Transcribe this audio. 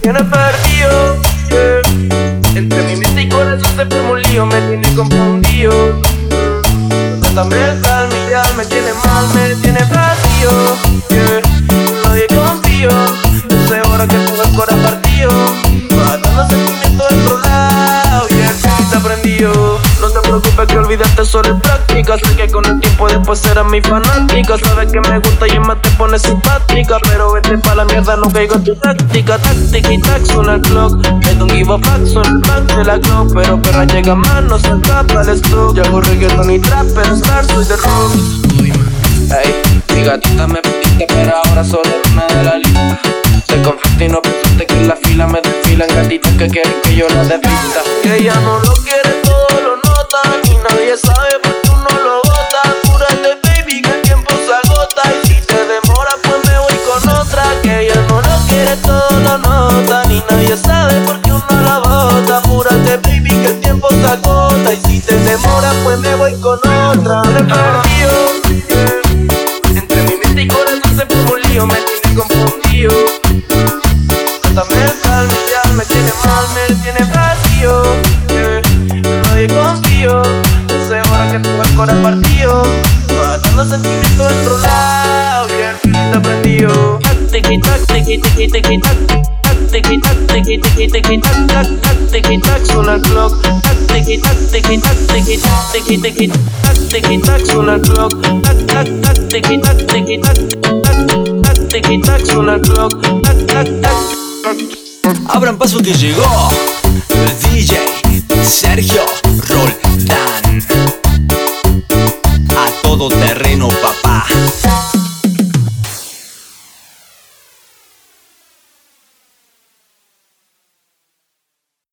tiene perdido. yeah. Entre mi mente y corazón se forma un lío, me tiene confundido. Mi ya me tiene mal, me tiene vacío. Yeah. Te preocupes que olvidaste solo práctica. Sé que con el tiempo después serás mi fanática. Sabes que me gusta y más te pone simpática. Pero vete pa' la mierda, no caigo en tu táctica. Táctica y tac, suena el clock. I don't give a fuck, son el back de la clock. Pero perra llega más, no se escapa el stock. Yo hago reggaeton y trap, pero star soy de rock. Ey, mi gatita me pediste, pero ahora solo una de la lista. Te confesé y no pensaste que en la fila me desfilan gatitas que quieren que yo la desvista. Que ella no lo Y si te demora, pues me voy con otra. Me entre mi mente y corazón se forma un lío, me tiene confundido. Hasta mental, me tiene mal, me tiene vacío. Yeah. Nadie confío, desde ahora que tengo el corazón partido. Matando sentimientos del otro lado, el clock. Abran paso que llegó el DJ Sergio